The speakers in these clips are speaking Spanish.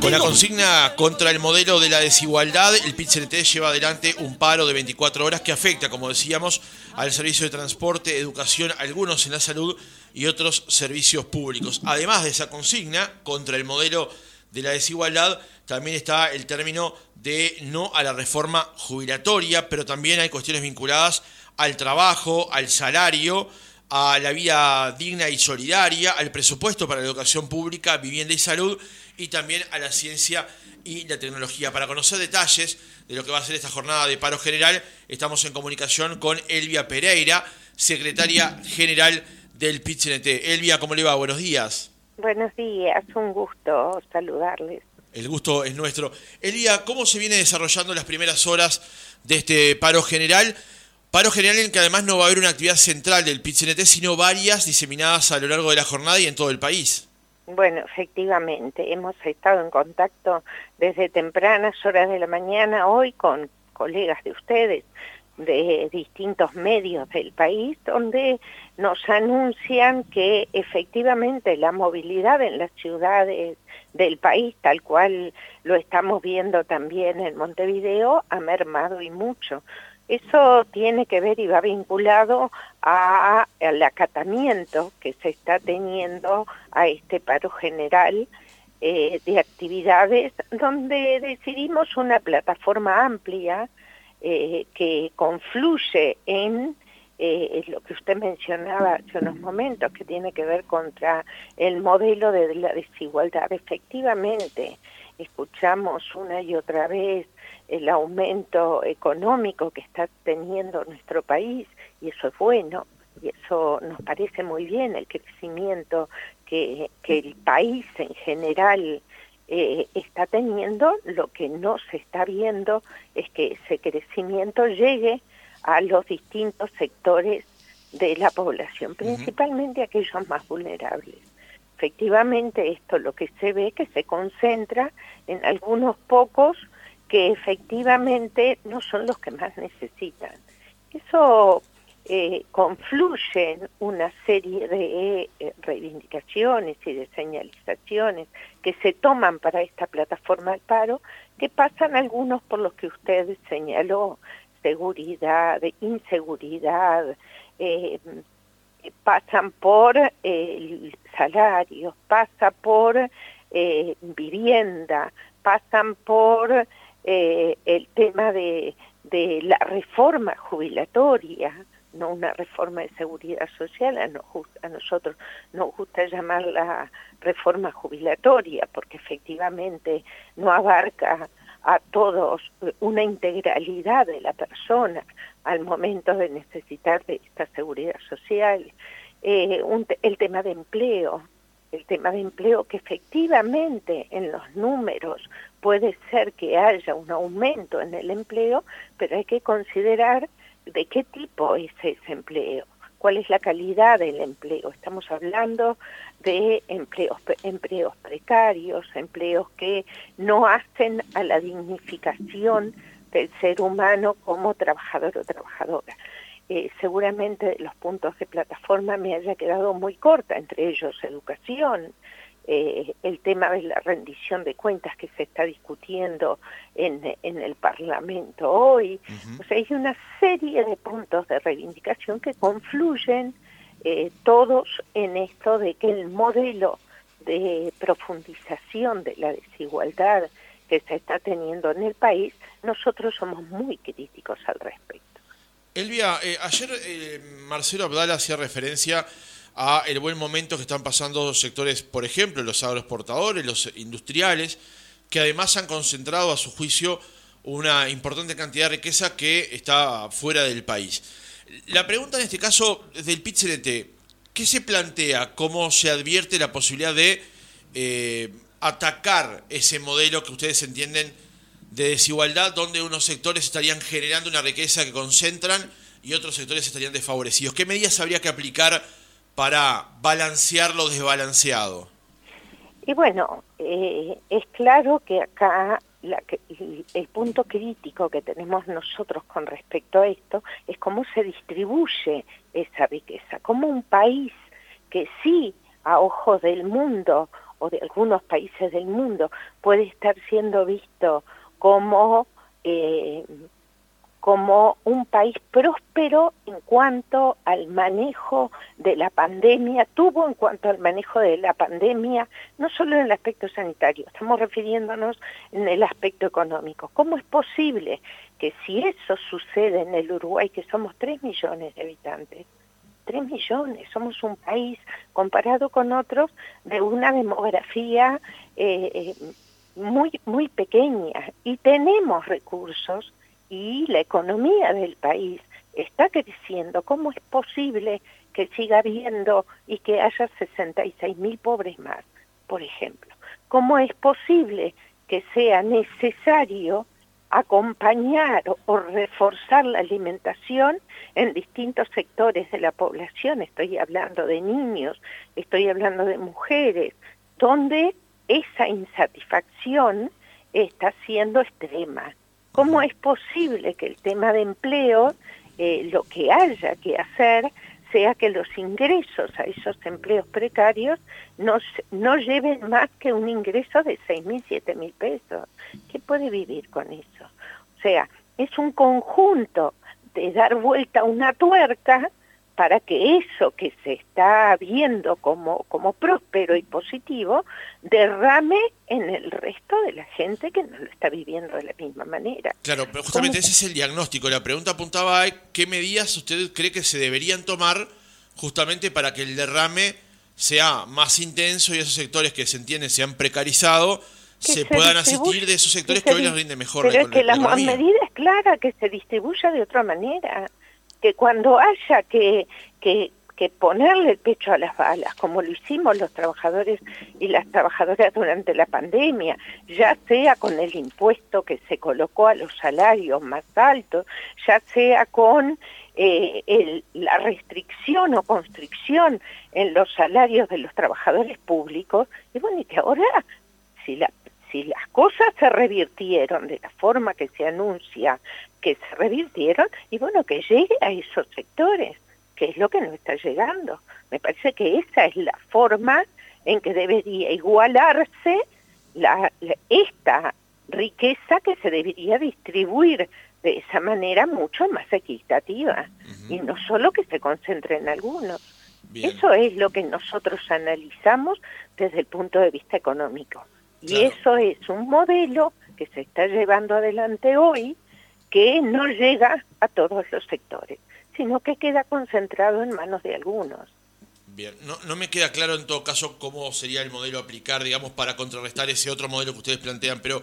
Con la consigna contra el modelo de la desigualdad, el pit lleva adelante un paro de 24 horas que afecta, como decíamos, al servicio de transporte, educación, algunos en la salud y otros servicios públicos. Además de esa consigna contra el modelo de la desigualdad, también está el término de no a la reforma jubilatoria, pero también hay cuestiones vinculadas al trabajo, al salario, a la vida digna y solidaria, al presupuesto para la educación pública, vivienda y salud, y también a la ciencia y la tecnología. Para conocer detalles de lo que va a ser esta jornada de paro general, estamos en comunicación con Elvia Pereira, secretaria general del pit Elvia, ¿cómo le va? Buenos días. Buenos días, un gusto saludarles. El gusto es nuestro. Elvia, ¿cómo se viene desarrollando las primeras horas de este paro general? Paro general en que además no va a haber una actividad central del pit sino varias diseminadas a lo largo de la jornada y en todo el país. Bueno, efectivamente, hemos estado en contacto desde tempranas horas de la mañana hoy con colegas de ustedes de distintos medios del país donde nos anuncian que efectivamente la movilidad en las ciudades del país, tal cual lo estamos viendo también en Montevideo, ha mermado y mucho. Eso tiene que ver y va vinculado al acatamiento que se está teniendo a este paro general eh, de actividades donde decidimos una plataforma amplia eh, que confluye en eh, lo que usted mencionaba hace unos momentos, que tiene que ver contra el modelo de la desigualdad. Efectivamente, escuchamos una y otra vez el aumento económico que está teniendo nuestro país y eso es bueno y eso nos parece muy bien el crecimiento que, que el país en general eh, está teniendo, lo que no se está viendo es que ese crecimiento llegue a los distintos sectores de la población, principalmente aquellos más vulnerables. Efectivamente, esto lo que se ve que se concentra en algunos pocos que efectivamente no son los que más necesitan. Eso eh, confluyen una serie de eh, reivindicaciones y de señalizaciones que se toman para esta plataforma al paro, que pasan algunos por los que usted señaló, seguridad, inseguridad, eh, pasan por el salario, pasa por vivienda, pasan por eh, el tema de, de la reforma jubilatoria, no una reforma de seguridad social, a, a nosotros nos gusta llamarla reforma jubilatoria, porque efectivamente no abarca a todos una integralidad de la persona al momento de necesitar de esta seguridad social. Eh, el tema de empleo, el tema de empleo que efectivamente en los números puede ser que haya un aumento en el empleo, pero hay que considerar de qué tipo es ese empleo, cuál es la calidad del empleo. Estamos hablando de empleos, empleos precarios, empleos que no hacen a la dignificación del ser humano como trabajador o trabajadora. Eh, seguramente los puntos de plataforma me haya quedado muy corta, entre ellos educación, eh, el tema de la rendición de cuentas que se está discutiendo en, en el Parlamento hoy. O sea, hay una serie de puntos de reivindicación que confluyen eh, todos en esto de que el modelo de profundización de la desigualdad que se está teniendo en el país, nosotros somos muy críticos al respecto. Elvia, eh, ayer Marcelo Abdala hacía referencia a el buen momento que están pasando sectores, por ejemplo, los agroexportadores, los industriales, que además han concentrado a su juicio una importante cantidad de riqueza que está fuera del país. La pregunta en este caso del pit ¿qué se plantea? ¿Cómo se advierte la posibilidad de eh, atacar ese modelo que ustedes entienden de desigualdad, donde unos sectores estarían generando una riqueza que concentran y otros sectores estarían desfavorecidos? ¿Qué medidas habría que aplicar para balancear lo desbalanceado? Y bueno, eh, es claro que acá el punto crítico que tenemos nosotros con respecto a esto es cómo se distribuye esa riqueza, como un país que sí, a ojos del mundo, o de algunos países del mundo puede estar siendo visto como eh, como un país próspero en cuanto al manejo de la pandemia, tuvo en cuanto al manejo de la pandemia, no solo en el aspecto sanitario, estamos refiriéndonos en el aspecto económico. ¿Cómo es posible que si eso sucede en el Uruguay, que somos 3 millones de habitantes, 3 millones, somos un país comparado con otros de una demografía eh, eh, muy, muy pequeña y tenemos recursos y la economía del país está creciendo, ¿cómo es posible que siga habiendo y que haya 66 mil pobres más, por ejemplo? ¿Cómo es posible que sea necesario acompañar o reforzar la alimentación en distintos sectores de la población? Estoy hablando de niños, estoy hablando de mujeres, donde esa insatisfacción está siendo extrema. ¿Cómo es posible que el tema de empleo, eh, lo que haya que hacer, sea que los ingresos a esos empleos precarios no, no lleven más que un ingreso de seis mil, siete mil pesos? ¿Qué puede vivir con eso? O sea, es un conjunto de dar vuelta a una tuerca para que eso que se está viendo como, como próspero y positivo derrame en el resto de la gente que no lo está viviendo de la misma manera. Claro, pero justamente ese es el diagnóstico. La pregunta apuntaba a qué medidas usted cree que se deberían tomar justamente para que el derrame sea más intenso y esos sectores que se entiende se han precarizado se, puedan asistir de esos sectores que, hoy les rinde mejor pero es que la, la medida es clara, que se distribuya de otra manera que cuando haya que, que, ponerle el pecho a las balas, como lo hicimos los trabajadores y las trabajadoras durante la pandemia, ya sea con el impuesto que se colocó a los salarios más altos, ya sea con eh, la restricción o constricción en los salarios de los trabajadores públicos, y bueno, y que ahora, si la si las cosas se revirtieron de la forma que se anuncia que se revirtieron, y bueno, que llegue a esos sectores, que es lo que no está llegando. Me parece que esa es la forma en que debería igualarse la, esta riqueza que se debería distribuir de esa manera mucho más equitativa y no solo que se concentre en algunos. Eso es lo que nosotros analizamos desde el punto de vista económico. Y eso es un modelo que se está llevando adelante hoy que no llega a todos los sectores, sino que queda concentrado en manos de algunos. Bien, no, no me queda claro en todo caso cómo sería el modelo a aplicar, digamos, para contrarrestar ese otro modelo que ustedes plantean, pero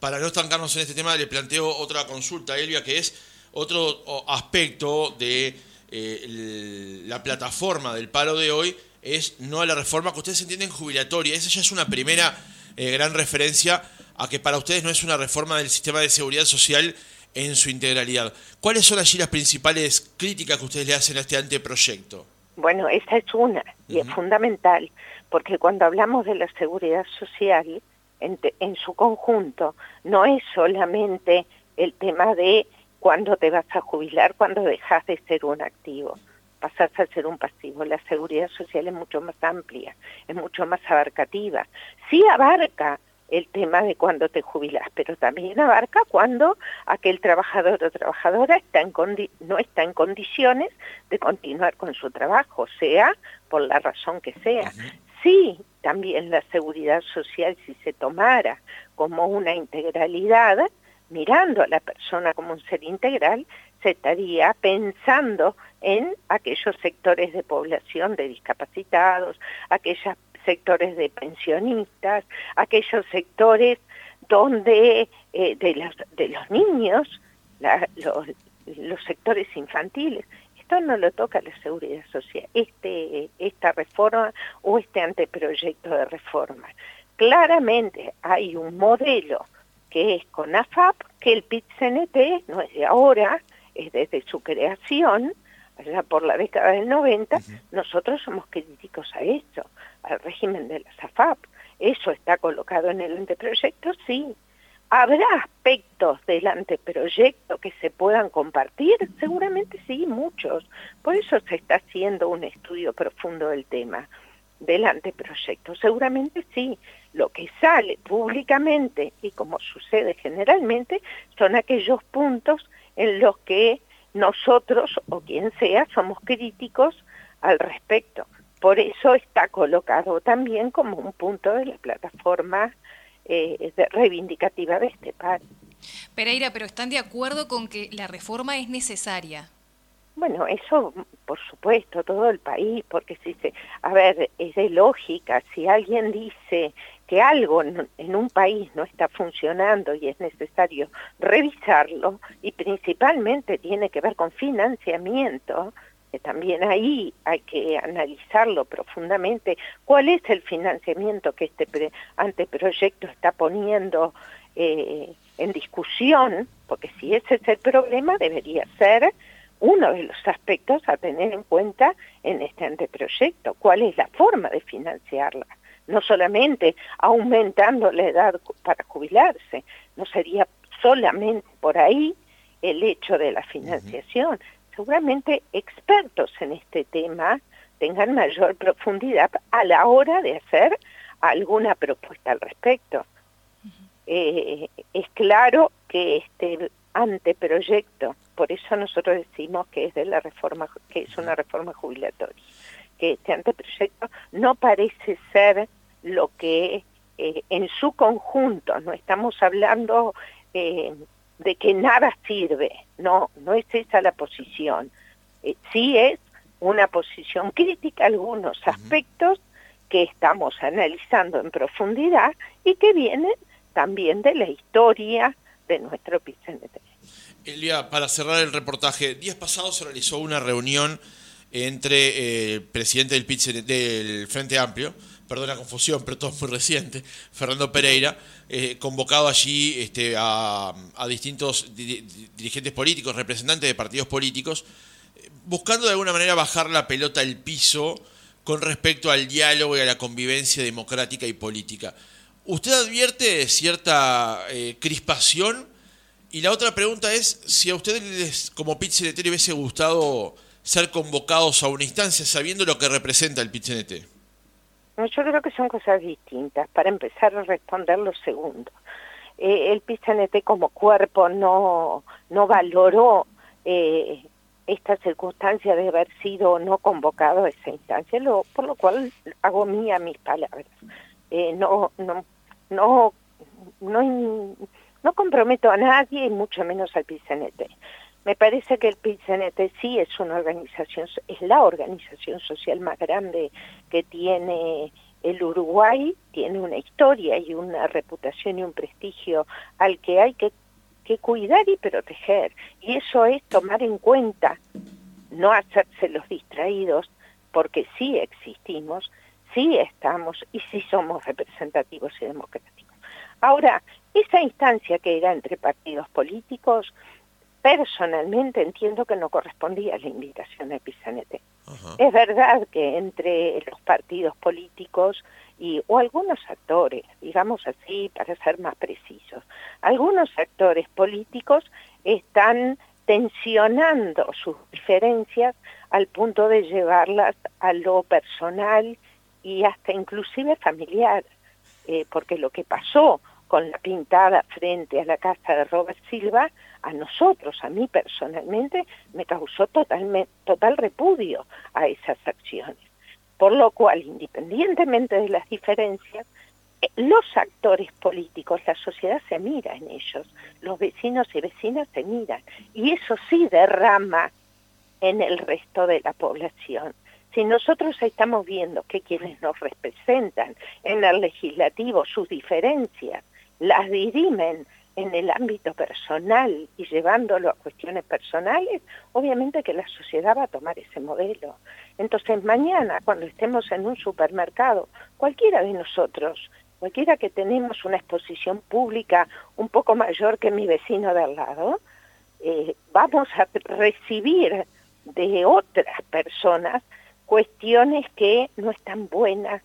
para no estancarnos en este tema le planteo otra consulta, Elvia, que es otro aspecto de eh, la plataforma del paro de hoy, es no a la reforma que ustedes entienden jubilatoria. Esa ya es una primera eh, gran referencia a que para ustedes no es una reforma del sistema de seguridad social en su integralidad. ¿Cuáles son allí las principales críticas que ustedes le hacen a este anteproyecto? Bueno, esa es una y es fundamental, porque cuando hablamos de la seguridad social en, en su conjunto, no es solamente el tema de cuándo te vas a jubilar, cuándo dejas de ser un activo pasas a ser un pasivo. La seguridad social es mucho más amplia, es mucho más abarcativa. Sí abarca el tema de cuando te jubilas, pero también abarca cuando aquel trabajador o trabajadora está en no está en condiciones de continuar con su trabajo, sea por la razón que sea. Sí, también la seguridad social, si se tomara como una integralidad, mirando a la persona como un ser integral, se estaría pensando en aquellos sectores de población de discapacitados, aquellos sectores de pensionistas, aquellos sectores donde eh, de, los, de los niños, los, los sectores infantiles. Esto no lo toca la seguridad social, este, esta reforma o este anteproyecto de reforma. Claramente hay un modelo que es con AFAP, que el PIT-CNT no es de ahora, es desde su creación, allá por la década del 90, nosotros somos críticos a eso, al régimen de la SAFAP. ¿Eso está colocado en el anteproyecto? Sí. ¿Habrá aspectos del anteproyecto que se puedan compartir? Seguramente sí, muchos. Por eso se está haciendo un estudio profundo del tema. del anteproyecto. Seguramente sí, lo que sale públicamente y como sucede generalmente son aquellos puntos en los que nosotros o quien sea somos críticos al respecto. Por eso está colocado también como un punto de la plataforma eh, reivindicativa de este país. Pereira, pero ¿están de acuerdo con que la reforma es necesaria? Bueno, eso por supuesto, todo el país, porque si se, a ver, es de lógica, si alguien dice que algo en un país no está funcionando y es necesario revisarlo, y principalmente tiene que ver con financiamiento, que también ahí hay que analizarlo profundamente, cuál es el financiamiento que este anteproyecto está poniendo eh, en discusión, porque si ese es el problema debería ser uno de los aspectos a tener en cuenta en este anteproyecto, cuál es la forma de financiarla, no solamente aumentando la edad para jubilarse, no sería solamente por ahí el hecho de la financiación. Seguramente expertos en este tema tengan mayor profundidad a la hora de hacer alguna propuesta al respecto. Eh, es claro que este anteproyecto, por eso nosotros decimos que es de la reforma, que es una reforma jubilatoria, que este anteproyecto no parece ser lo que eh, en su conjunto, no estamos hablando eh, de que nada sirve, no, no es esa la posición, eh, sí es una posición crítica a algunos aspectos que estamos analizando en profundidad y que vienen también de la historia de nuestro PCNT. Elia, para cerrar el reportaje, días pasados se realizó una reunión entre eh, el presidente del, Frente Amplio, perdón la confusión, pero todo es muy reciente, Fernando Pereira, eh, convocado allí este, a, distintos dirigentes políticos, representantes de partidos políticos, buscando de alguna manera bajar la pelota al piso con respecto al diálogo y a la convivencia democrática y política. ¿Usted advierte cierta eh, crispación? Y la otra pregunta es si a ustedes como le hubiese gustado ser convocados a una instancia sabiendo lo que representa el pit yo creo que son cosas distintas. Para empezar responder lo segundo. Eh, el pit como cuerpo no, no valoró eh, esta circunstancia de haber sido no convocado a esa instancia, lo, por lo cual hago mía mis palabras. Eh, no, no, no, no, comprometo a nadie mucho menos al PCNT. Me parece que el PCNT sí es una organización, es la organización social más grande que tiene el Uruguay, tiene una historia y una reputación y un prestigio al que hay que, que cuidar y proteger. Y eso es tomar en cuenta, no hacerse los distraídos, porque sí existimos, sí estamos y sí somos representativos y democráticos. Ahora, esa instancia que era entre partidos políticos, personalmente entiendo que no correspondía a la invitación de Pizanete. Es verdad que entre los partidos políticos y, o algunos actores, digamos así para ser más precisos, algunos actores políticos están tensionando sus diferencias al punto de llevarlas a lo personal y hasta inclusive familiar, eh, porque lo que pasó con la pintada frente a la casa de Robert Silva, a nosotros, a mí personalmente, me causó total, total repudio a esas acciones. Por lo cual, independientemente de las diferencias, eh, los actores políticos, la sociedad se mira en ellos, los vecinos y vecinas se miran, y eso sí derrama en el resto de la población. Si nosotros estamos viendo que quienes nos representan en el legislativo, sus diferencias, las dirimen en el ámbito personal y llevándolo a cuestiones personales, obviamente que la sociedad va a tomar ese modelo. Entonces mañana, cuando estemos en un supermercado, cualquiera de nosotros, cualquiera que tenemos una exposición pública un poco mayor que mi vecino de al lado, eh, vamos a recibir de otras personas cuestiones que no están buenas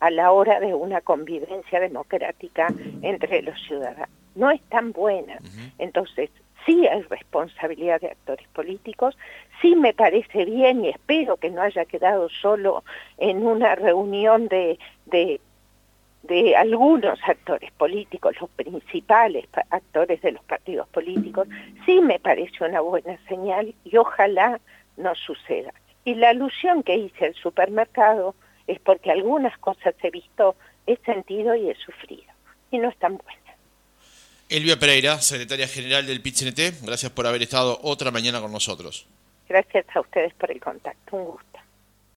a la hora de una convivencia democrática entre los ciudadanos. No es tan buena. Entonces, sí hay responsabilidad de actores políticos, sí me parece bien y espero que no haya quedado solo en una reunión de, de, de algunos actores políticos, los principales actores de los partidos políticos, sí me parece una buena señal y ojalá no suceda. Y la alusión que hice al supermercado es porque algunas cosas he visto, he sentido y he sufrido, y no están buenas. Elvia Pereira, secretaria general del PIT-CNT, gracias por haber estado otra mañana con nosotros. Gracias a ustedes por el contacto, un gusto.